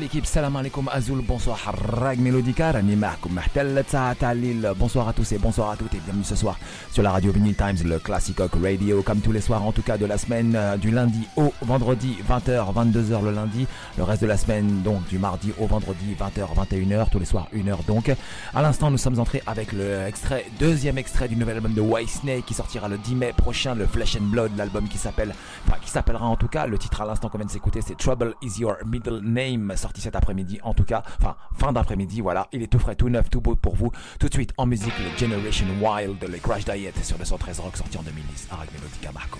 L'équipe, bonsoir. Rag Melodica, Rani bonsoir à tous et bonsoir à toutes et bienvenue ce soir sur la radio Vinyl Times, le Classic Rock Radio, comme tous les soirs en tout cas de la semaine, euh, du lundi au vendredi, 20h, 22h le lundi, le reste de la semaine donc du mardi au vendredi, 20h, 21h, tous les soirs 1h donc. À l'instant nous sommes entrés avec le extrait, deuxième extrait du nouvel album de White Snake qui sortira le 10 mai prochain, le Flesh and Blood, l'album qui s'appelle, enfin qui s'appellera en tout cas, le titre à l'instant qu'on vient de s'écouter c'est Trouble is Your Middle Name sorti cet après-midi en tout cas, enfin fin d'après-midi, voilà, il est tout frais, tout neuf, tout beau pour vous. Tout de suite en musique, le Generation Wild, les Crash Diet sur le 113 Rock sorti en 2010, Arag Melodica Marco.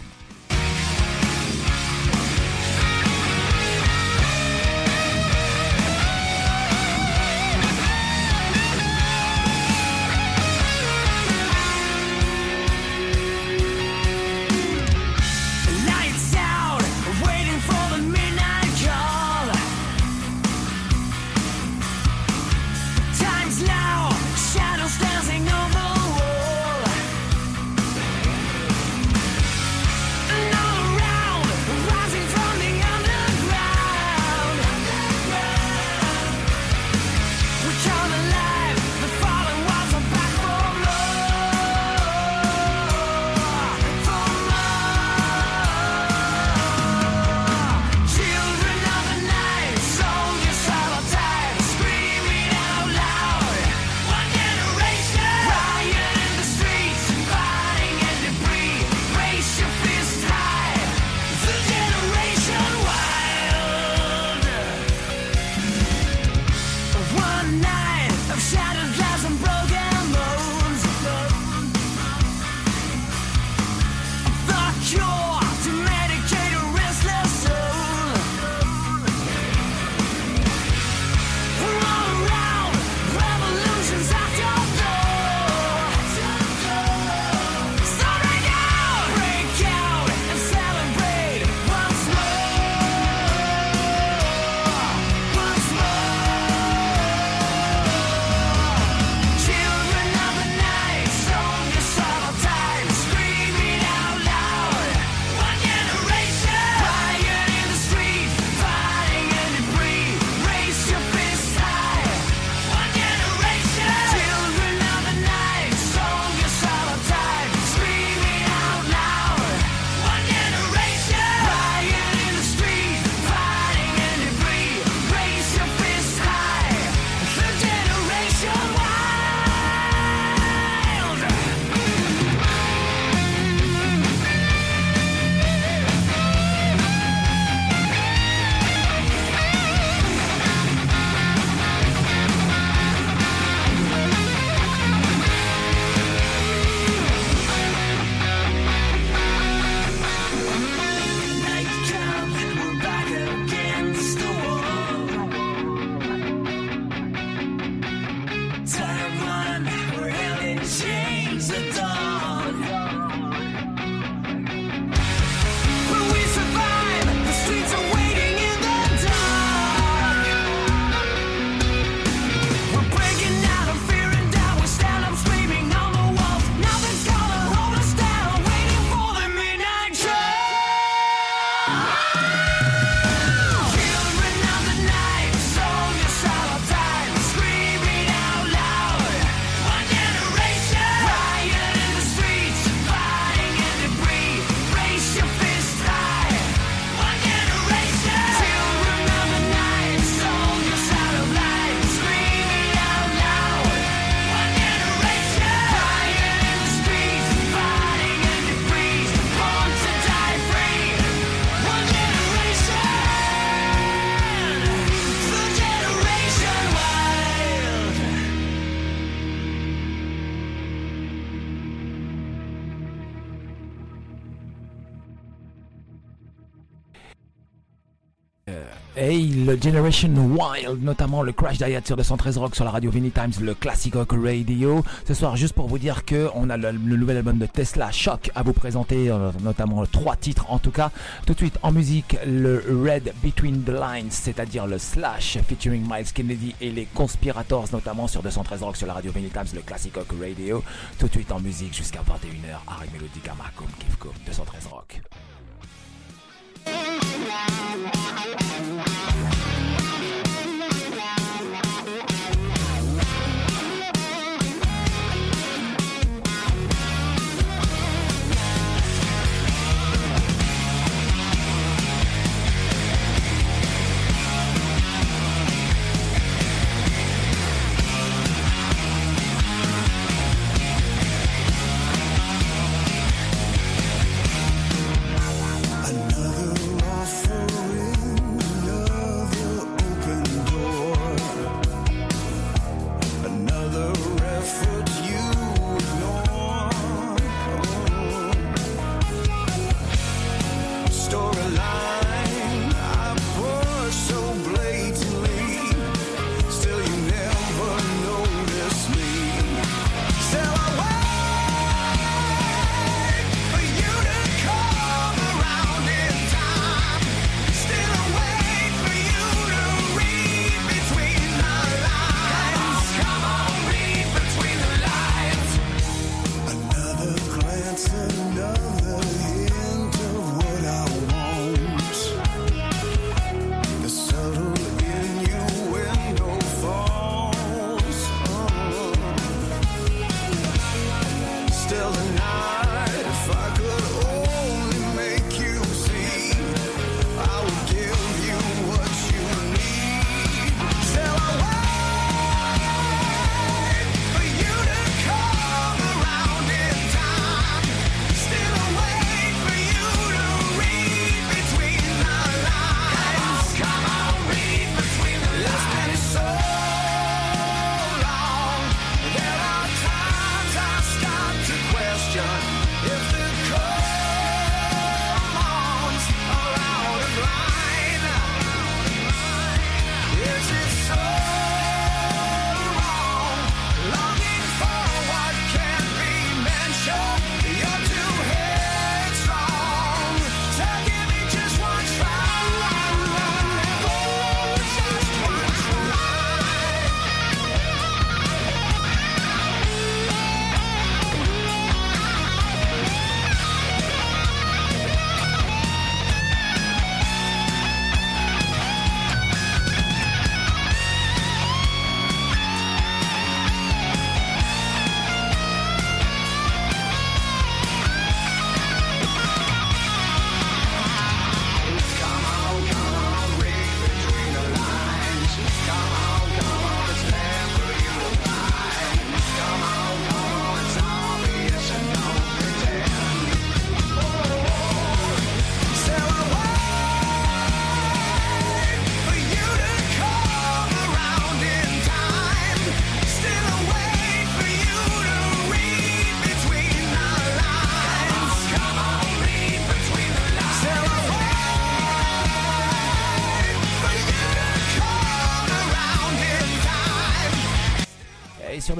Generation Wild, notamment le Crash Diet sur 213 Rock sur la radio Vinny Times, le Classic Rock Radio. Ce soir, juste pour vous dire que on a le, nouvel album de Tesla Shock à vous présenter, euh, notamment trois titres en tout cas. Tout de suite en musique, le Red Between the Lines, c'est-à-dire le Slash featuring Miles Kennedy et les Conspirators, notamment sur 213 Rock sur la radio Vinny Times, le Classic Rock Radio. Tout de suite en musique jusqu'à 21h, Harry Melodica, Macom, Kifko, 213 Rock.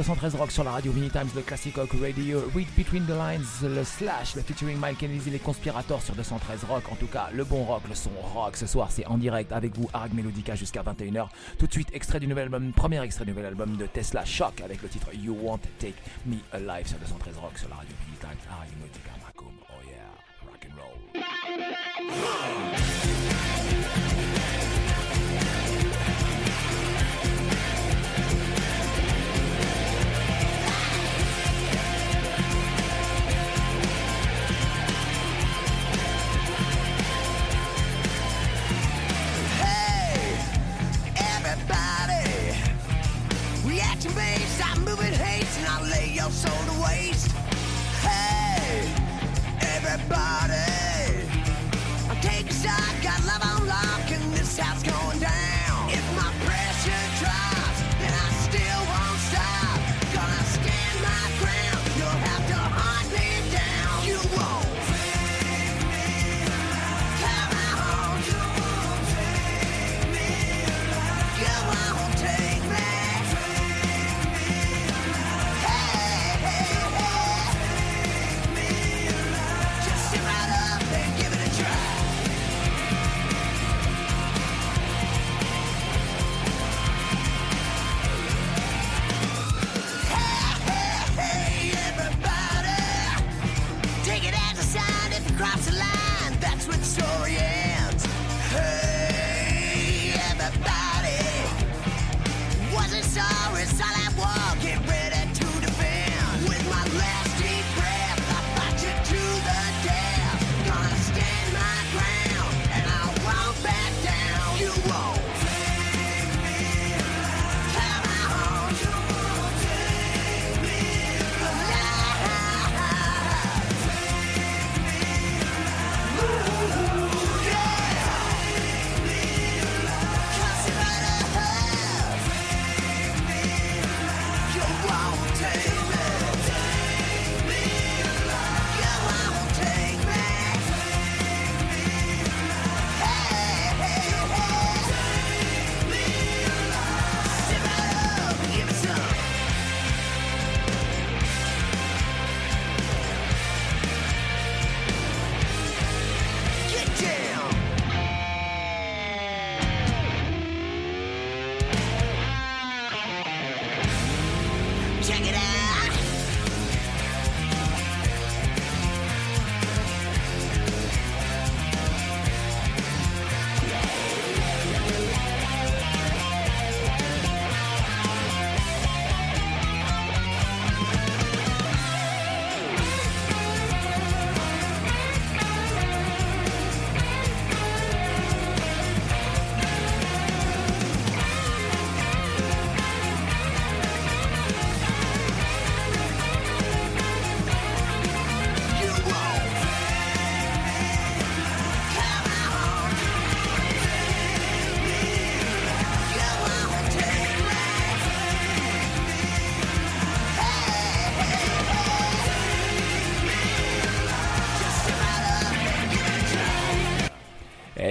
Sur 213 Rock sur la radio Mini Times, le Classic Rock Radio, Read Between the Lines, le Slash, le featuring Mike Kennedy, les Conspirators sur 213 Rock. En tout cas, le bon rock, le son rock. Ce soir, c'est en direct avec vous, Arg Melodica jusqu'à 21h. Tout de suite, extrait du nouvel album, premier extrait du nouvel album de Tesla Shock avec le titre You Won't Take Me Alive sur 213 Rock sur la radio Mini Times, Arg Melodica, Macom. Oh yeah, rock and roll. your soul to waste. Hey, everybody, take a shot, got love on lock, and this house going down.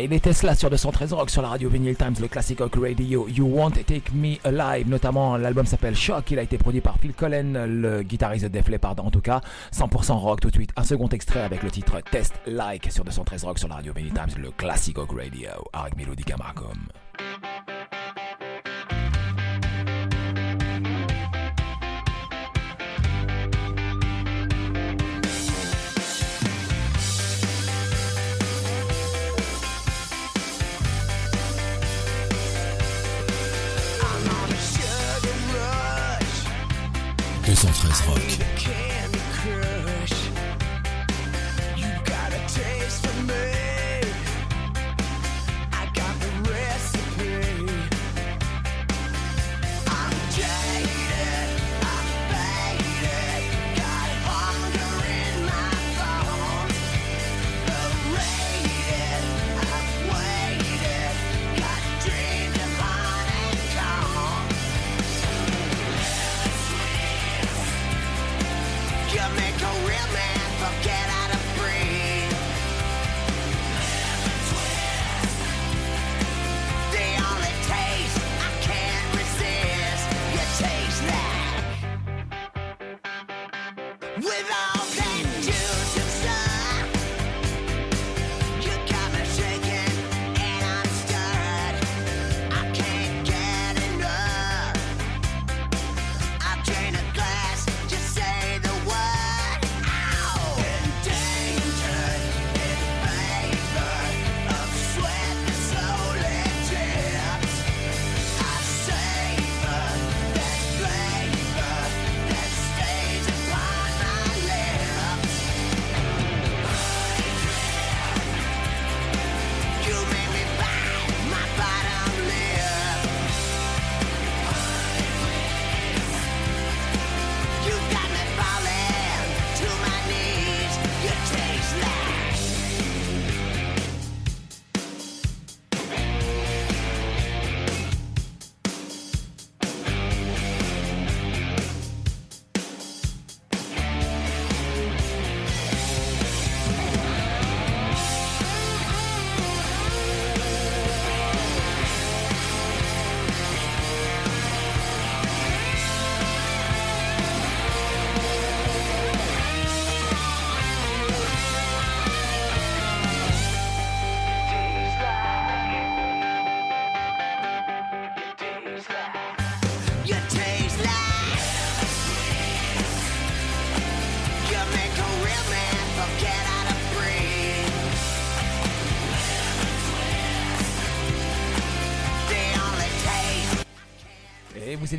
Il était Tesla sur 213 Rock sur la radio Vinyl Times, le classic rock radio You Won't Take Me Alive. Notamment, l'album s'appelle Shock. Il a été produit par Phil Collen, le guitariste de Def Leppard. En tout cas, 100% rock. Tout de suite, un second extrait avec le titre Test Like sur 213 Rock sur la radio Vinyl Times, le classic rock radio avec Melodica Marcom.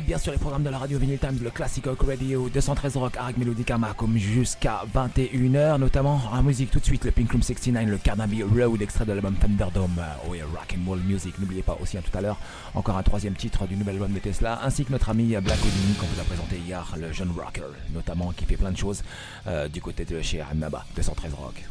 Bien sur les programmes de la radio Vinyl Times, le Classic Rock Radio 213 Rock avec Melodica comme jusqu'à 21h, notamment en musique tout de suite le Pink Room 69, le Carnaby Road, extrait de l'album Thunderdome, oh yeah, rock and roll music. N'oubliez pas aussi hein, tout à l'heure encore un troisième titre du nouvel album de Tesla, ainsi que notre ami Black Odini qu'on vous a présenté hier, le jeune rocker, notamment qui fait plein de choses euh, du côté de chez Annaba 213 Rock.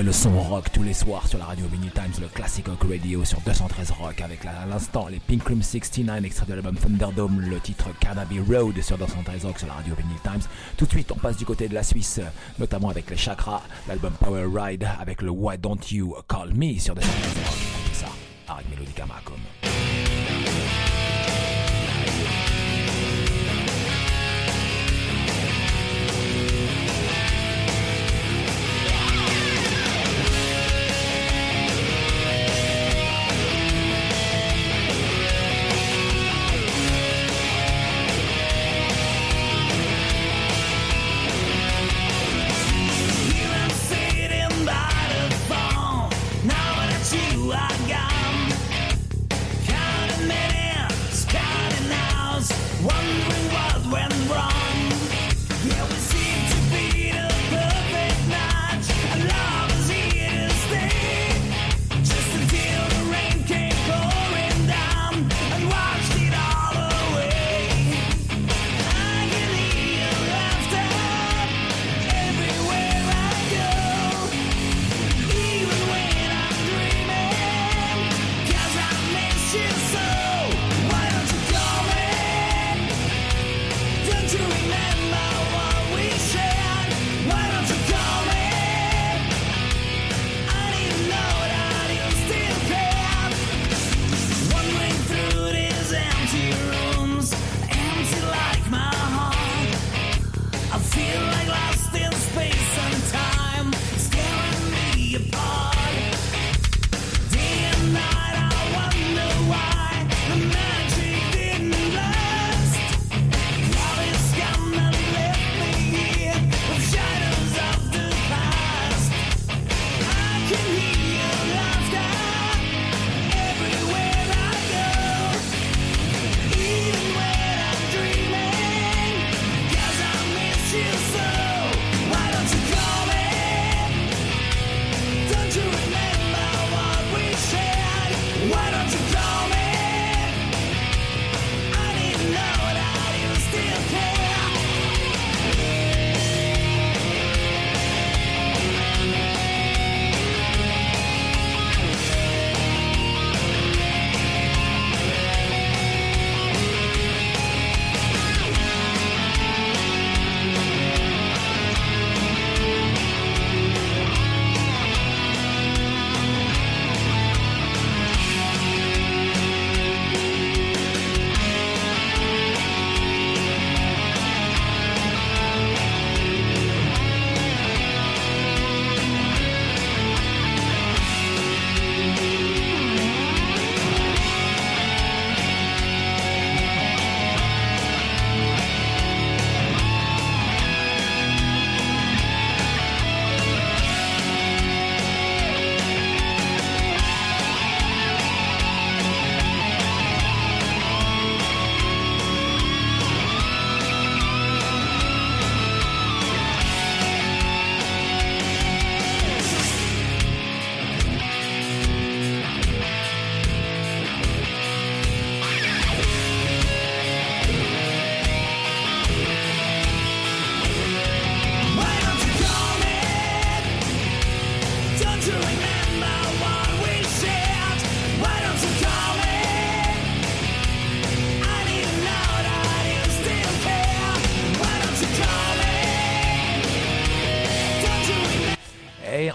Le son rock tous les soirs sur la radio Vinyl Times, le Classic Rock Radio sur 213 Rock avec à l'instant les Pink Cream 69 extrait de l'album Thunderdome, le titre Carnaby Road sur 213 Rock sur la radio Vinyl Times. Tout de suite, on passe du côté de la Suisse, notamment avec les Chakras, l'album Power Ride avec le Why Don't You Call Me sur 213 Rock. On ça avec Melodica Macom.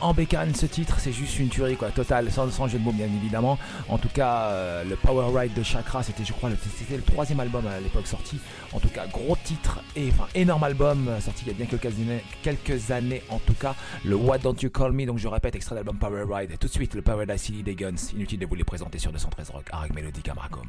En bécane ce titre, c'est juste une tuerie quoi, totale, sans, jeu de mots bien évidemment. En tout cas, euh, le Power Ride de Chakra, c'était je crois le, c'était le troisième album à l'époque sorti. En tout cas, gros titre et enfin énorme album euh, sorti il y a bien quelques années, quelques années en tout cas. Le What Don't You Call Me, donc je répète, extrait d'album Power Ride. Tout de suite le Paradise City des Guns. Inutile de vous les présenter sur 213 Rock, avec Melody Camaracom.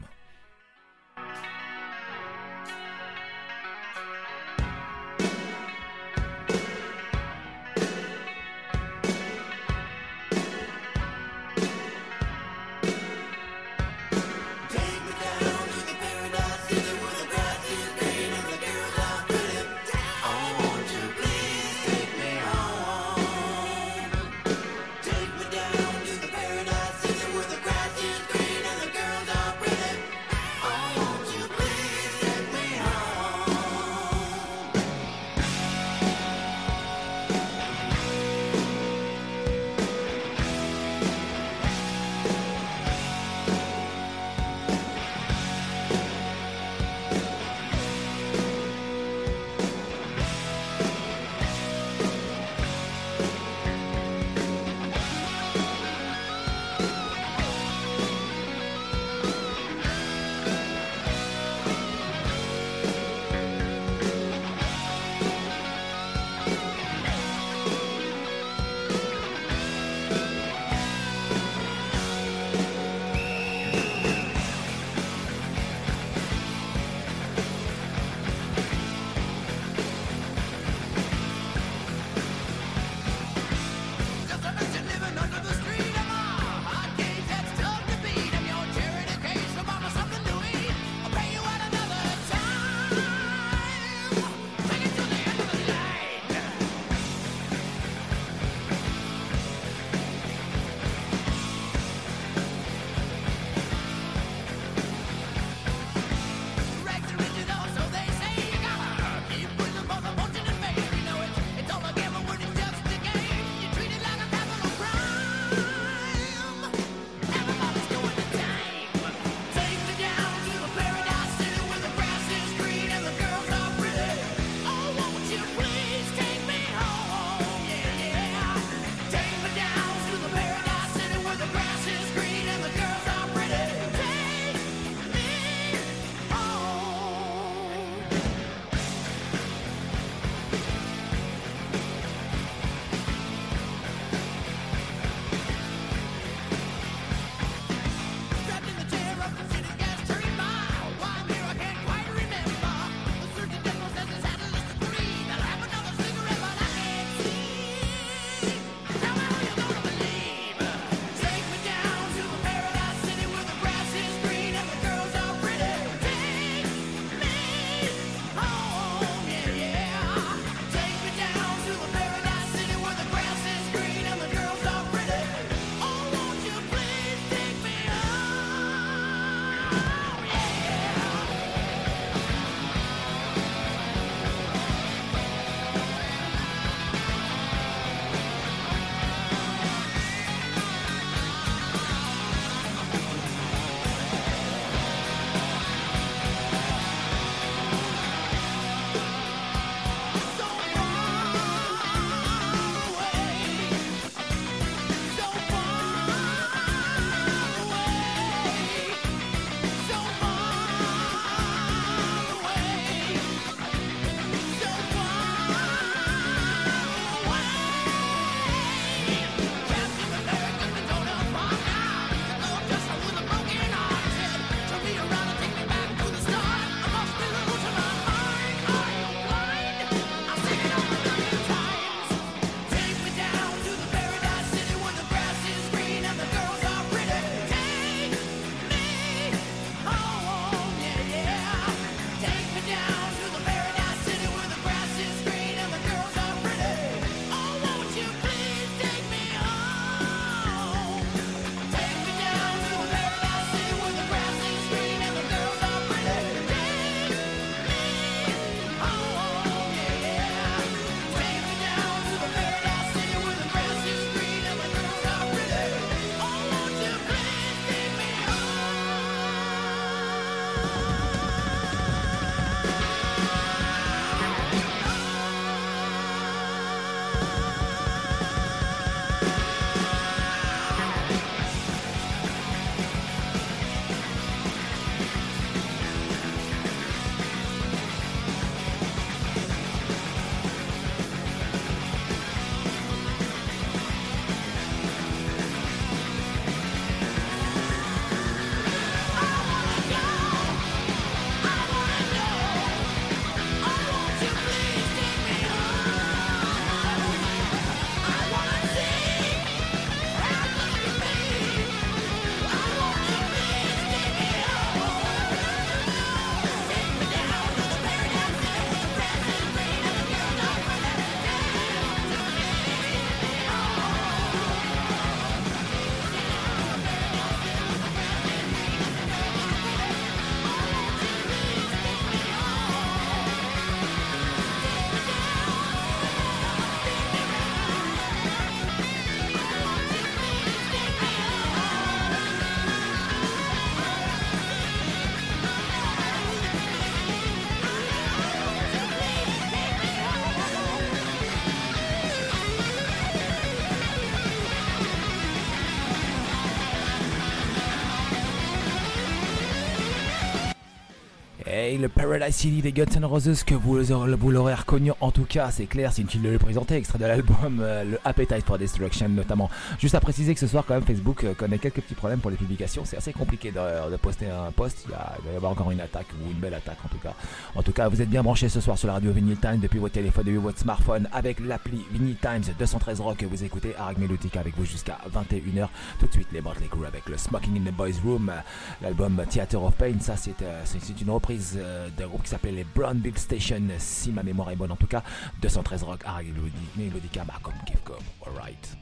Le Paradise City des Guns N' Roses que vous, vous l'aurez reconnu en tout cas, c'est clair, c'est inutile de le présenter, extrait de l'album euh, le Appetite for Destruction notamment. Juste à préciser que ce soir quand même Facebook euh, connaît quelques petits problèmes pour les publications, c'est assez compliqué de, poster un post, il, va y avoir encore une attaque ou une belle attaque en tout cas. En tout cas, vous êtes bien branchés ce soir sur la radio Vinyl Times depuis votre téléphone, depuis votre smartphone avec l'appli Vinyl Times 213 Rock que vous écoutez Arag Melodica avec vous jusqu'à 21h. Tout de suite les Motley Crue avec le Smoking in the Boys Room, l'album Theater of Pain, ça c'est euh, une reprise d'un groupe qui s'appelle les Brown Big Station, si ma mémoire est bonne en tout cas. 213 Rock, Harry Melodica, Malcolm Giftcom, alright.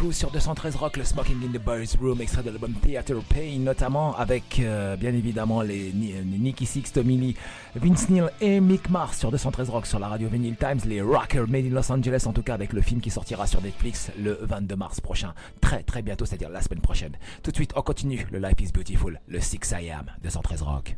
Sur 213 Rock, le Smoking in the Boys Room, extrait de l'album Theater Pain, notamment avec euh, bien évidemment les, Nicky Six, Tommy Lee, Vince Neil et Mick Mars sur 213 Rock sur la radio Vinyl Times, les Rockers Made in Los Angeles en tout cas avec le film qui sortira sur Netflix le 22 mars prochain, très très bientôt, c'est-à-dire la semaine prochaine. Tout de suite, on continue, le Life is Beautiful, le 6 I Am, 213 Rock.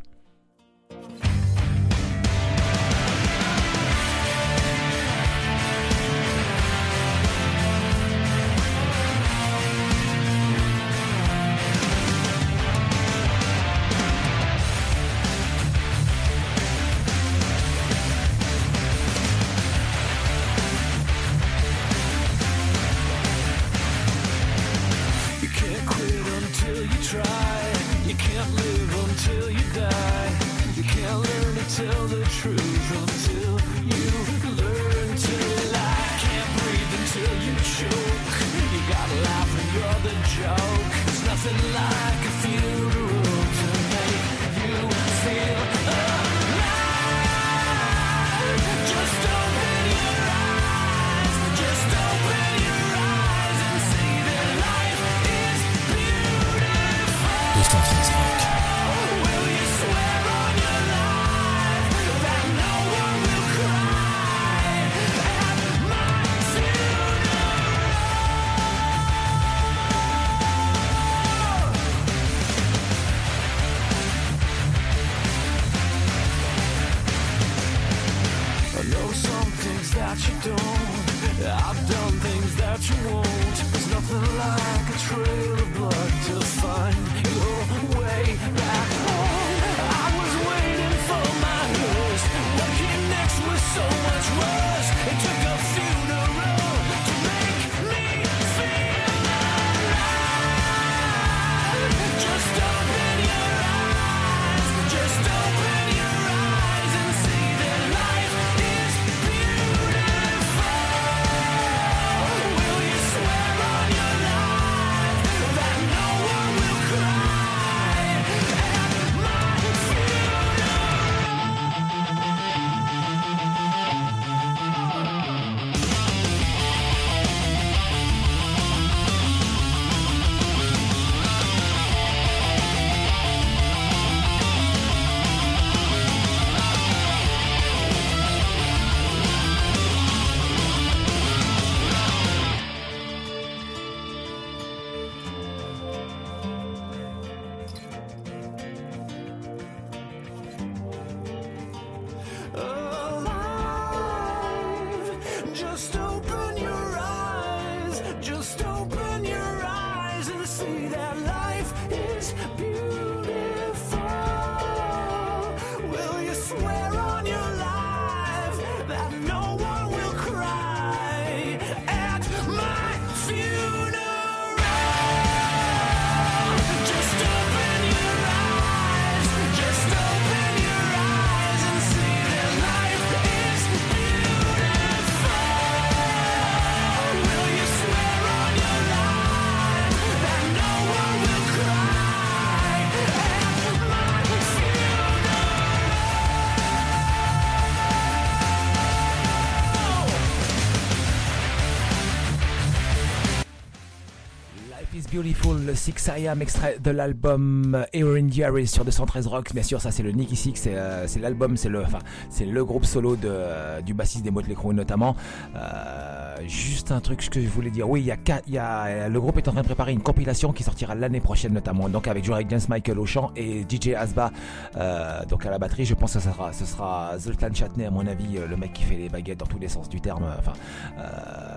Le 6 I Am, extrait de l'album Aaron Jerry sur 213 Rocks. Bien sûr, ça c'est le Nicky Six, c'est euh, l'album, c'est le, c'est le groupe solo de, euh, du bassiste des Motley Crue notamment. Euh, juste un truc que je voulais dire. Oui, il y a, y a, le groupe est en train de préparer une compilation qui sortira l'année prochaine notamment. Donc avec Joe James Michael au chant et DJ Asba, euh, donc à la batterie. Je pense que ce sera, ce sera Zoltan Chatney à mon avis, le mec qui fait les baguettes dans tous les sens du terme. Enfin. Euh,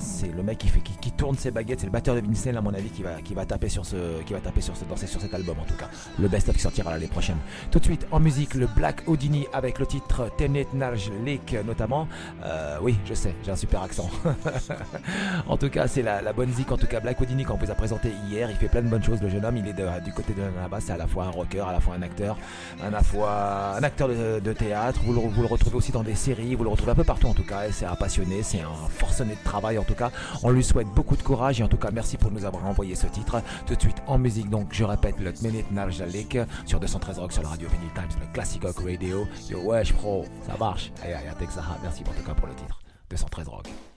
c'est le mec qui fait qui, tourne ses baguettes, c'est le batteur de Vincent à mon avis qui va qui va taper sur ce qui va taper sur ce sur cet album en tout cas. Le best of qui sortira l'année prochaine. Tout de suite en musique le Black Houdini avec le titre Tenet Narj Lake notamment. Euh, oui, je sais, j'ai un super accent. en tout cas, c'est la, bonne zik en tout cas Black Houdini qu'on vous a présenté hier, il fait plein de bonnes choses le jeune homme, il est du côté de là-bas, c'est à la fois un rocker, à la fois un acteur, à la fois un acteur de, théâtre, vous le, vous le, retrouvez aussi dans des séries, vous le retrouvez un peu partout en tout cas, c'est un passionné, c'est un forcené de travail en tout cas. On lui souhaite beaucoup de courage et en tout cas merci pour nous avoir envoyé ce titre. Tout de suite en musique, donc je répète, le Minute Narjalik sur 213 Rock sur la radio Vinyl Times, le Classic Rock Radio. Yo wesh pro, ça marche. Aïe aïe, merci en tout cas pour le titre. 213 Rock.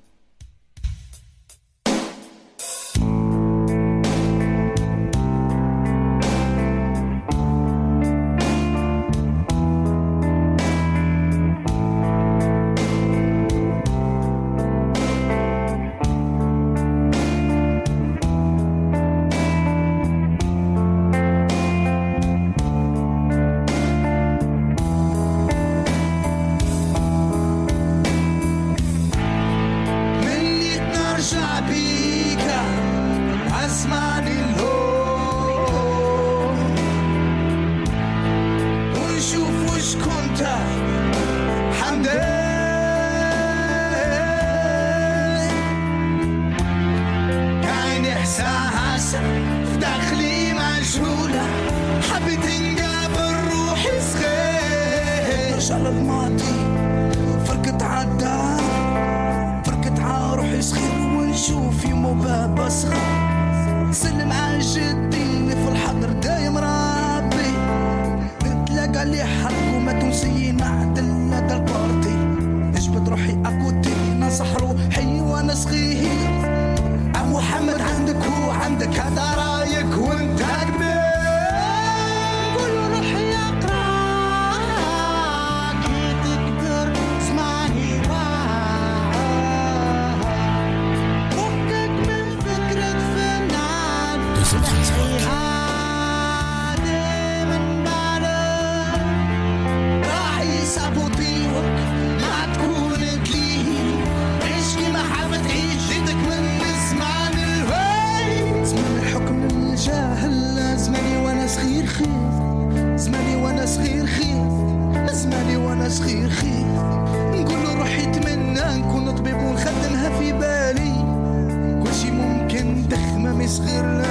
mis gırlı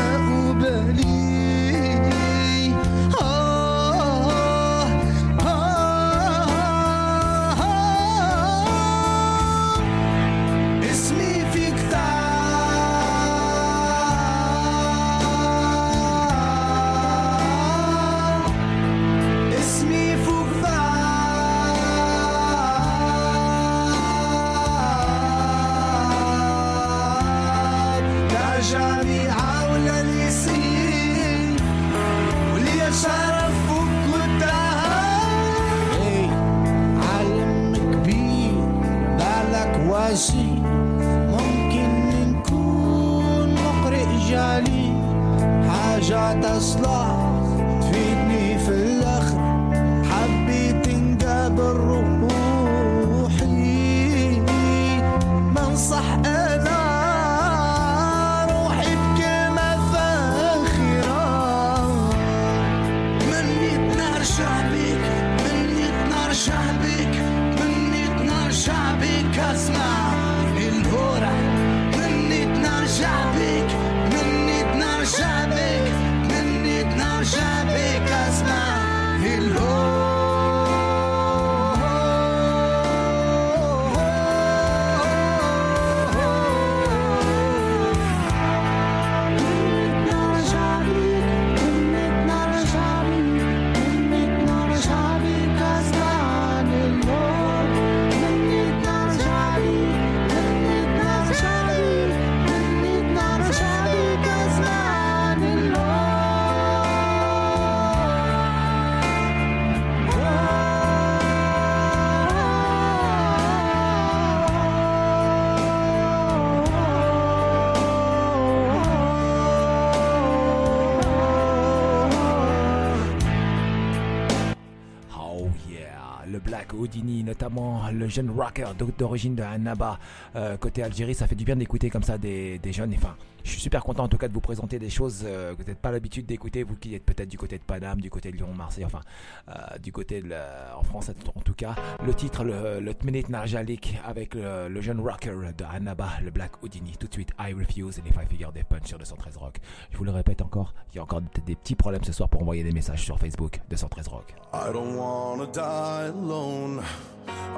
Notamment le jeune rocker d'origine de Annaba, euh, côté Algérie. Ça fait du bien d'écouter comme ça des, des jeunes. Enfin, je suis super content en tout cas de vous présenter des choses euh, que vous n'êtes pas l'habitude d'écouter, vous qui êtes peut-être du côté de Paname, du côté de Lyon, Marseille, enfin euh, du côté de en France en tout cas. Le titre, le, le Tmenit Narjalik avec le, jeune rocker de Annaba, le Black Houdini. Tout de suite, I Refuse et les Five Figure Death Punch sur 213 Rock. Je vous le répète encore, il y a encore peut-être des petits problèmes ce soir pour envoyer des messages sur Facebook 213 Rock. I don't wanna die alone.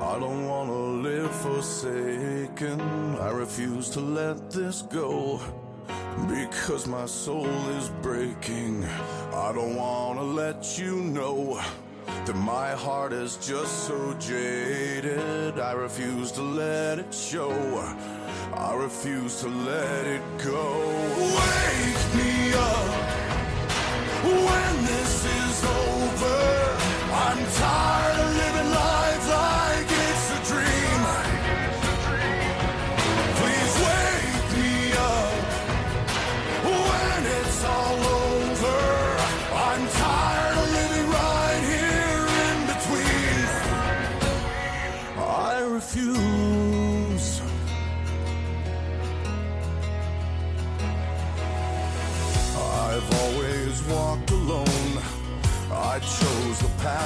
I don't wanna live forsaken. I refuse to let this go. Because my soul is breaking. I don't wanna let you know that my heart is just so jaded. I refuse to let it show. I refuse to let it go. Wake me up when this is over. I'm tired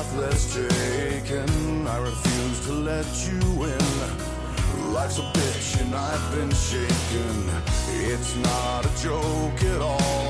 path taken. I refuse to let you in. Life's a bitch and I've been shaken. It's not a joke at all.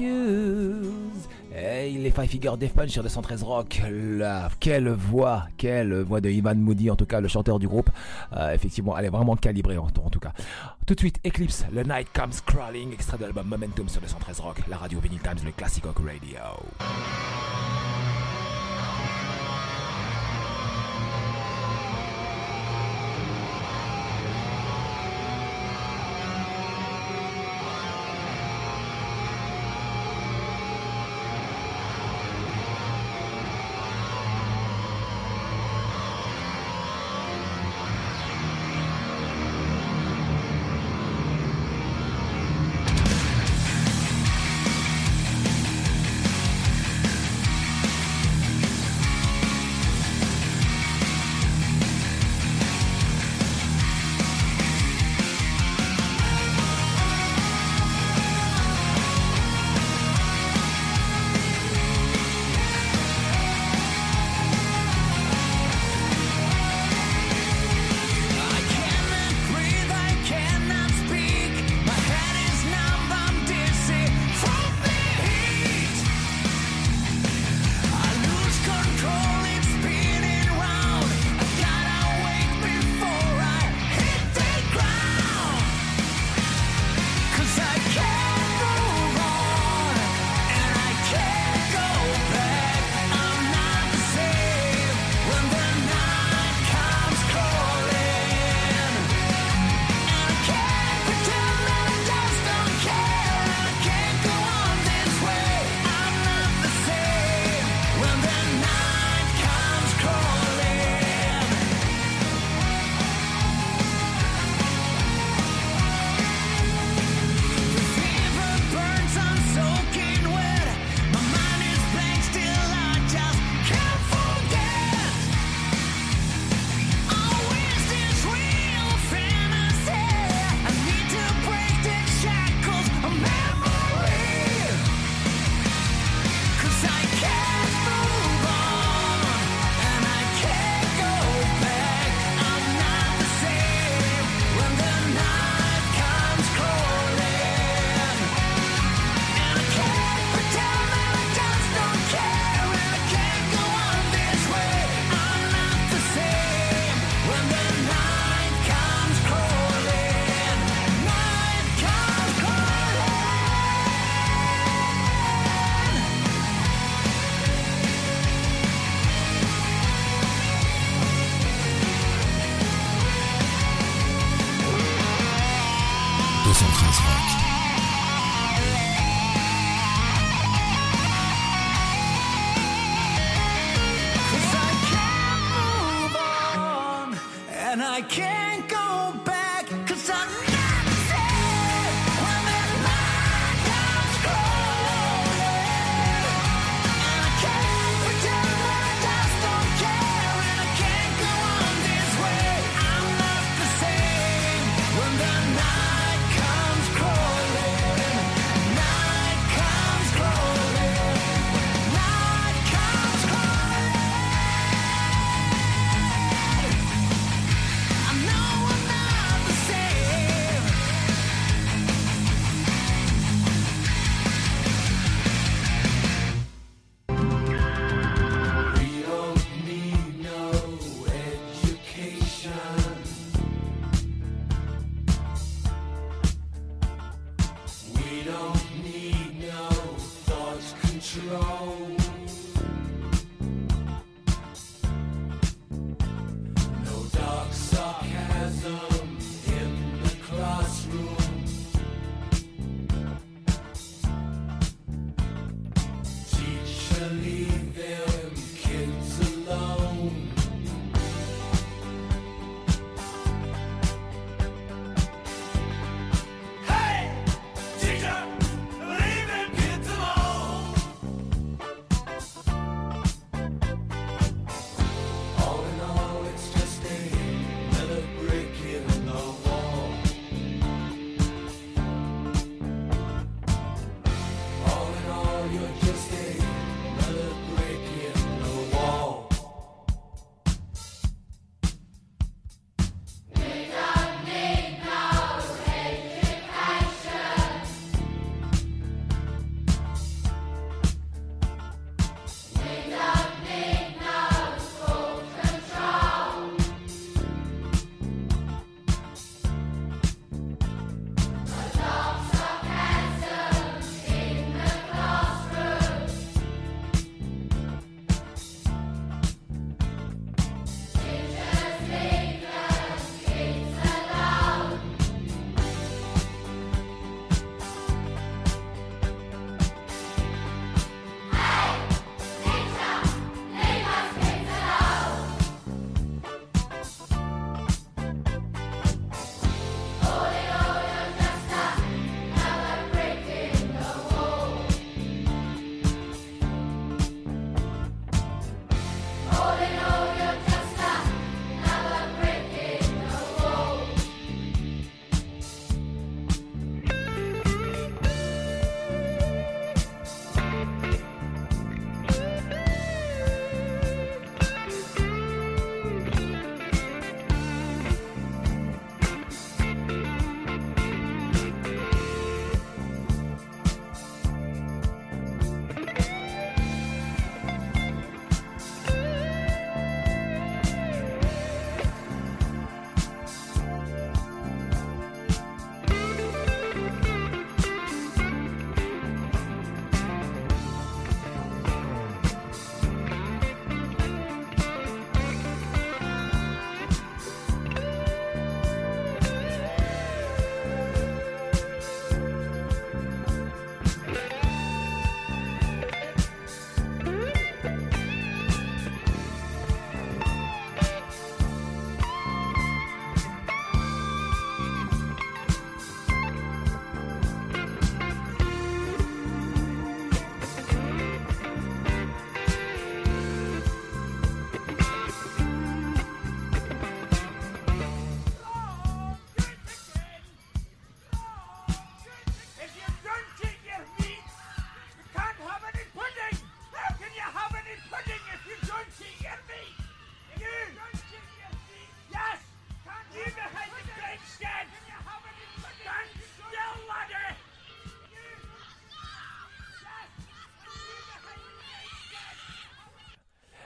Hey, les Five Figure Death Punch sur 213 Rock. La, quelle voix, quelle voix de Ivan Moody, en tout cas le chanteur du groupe. Euh, effectivement, elle est vraiment calibrée en, en tout cas. Tout de suite, Eclipse, The Night Comes Crawling, extrait de l'album Momentum sur 213 Rock, la radio Vinyl Times, le Classic Rock Radio.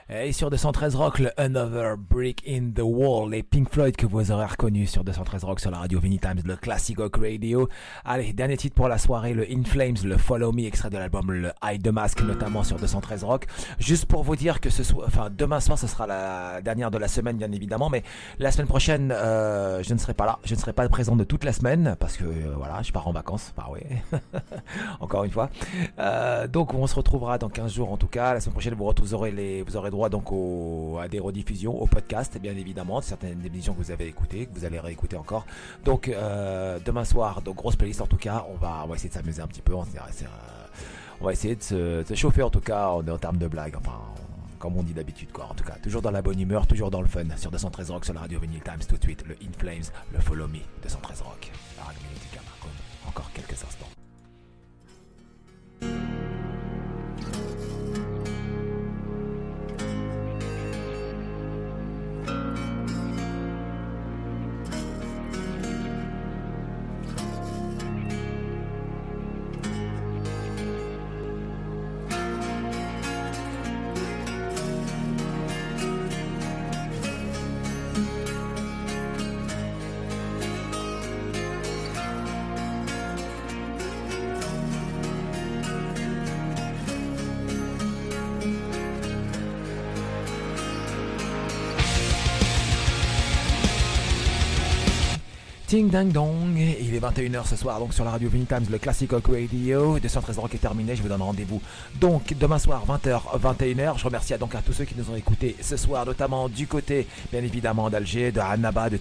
Et sur 213 Rock, le Another Brick in the Wall, les Pink Floyd que vous aurez reconnus sur 213 Rock sur la radio Vinny Times, le Classic Rock Radio. Allez, dernier titre pour la soirée, le In Flames, le Follow Me, extrait de l'album le Hide the Mask, notamment sur 213 Rock. Juste pour vous dire que ce soir, enfin demain soir, ce sera la dernière de la semaine, bien évidemment, mais la semaine prochaine, euh, je ne serai pas là, je ne serai pas présent de toute la semaine parce que euh, voilà, je pars en vacances. Bah oui, encore une fois. Euh, donc on se retrouvera dans 15 jours en tout cas. La semaine prochaine, vous, aurez les, vous aurez droit donc à des rediffusions, au podcast, bien évidemment, de certaines émissions que vous avez écoutées, que vous allez réécouter encore. Donc euh, demain soir, donc grosse playlist en tout cas, on va, on va essayer de s'amuser un petit peu. On, va essayer de se, chauffer en tout cas en, termes de blagues. Enfin, comme on dit d'habitude quoi. En tout cas, toujours dans la bonne humeur, toujours dans le fun. Sur 213 Rock, sur la radio Vinyl Times, tout de suite, le In Flames, le Follow Me, 213 Rock. La radio encore quelques instants. Ding dang dong, il est 21h ce soir donc sur la radio Vinny Times, le Classic Rock Radio, 213 Rock est terminé, je vous donne rendez-vous donc demain soir 20h, 21h, je remercie donc à tous ceux qui nous ont écoutés ce soir, notamment du côté bien évidemment d'Alger, de Annaba, de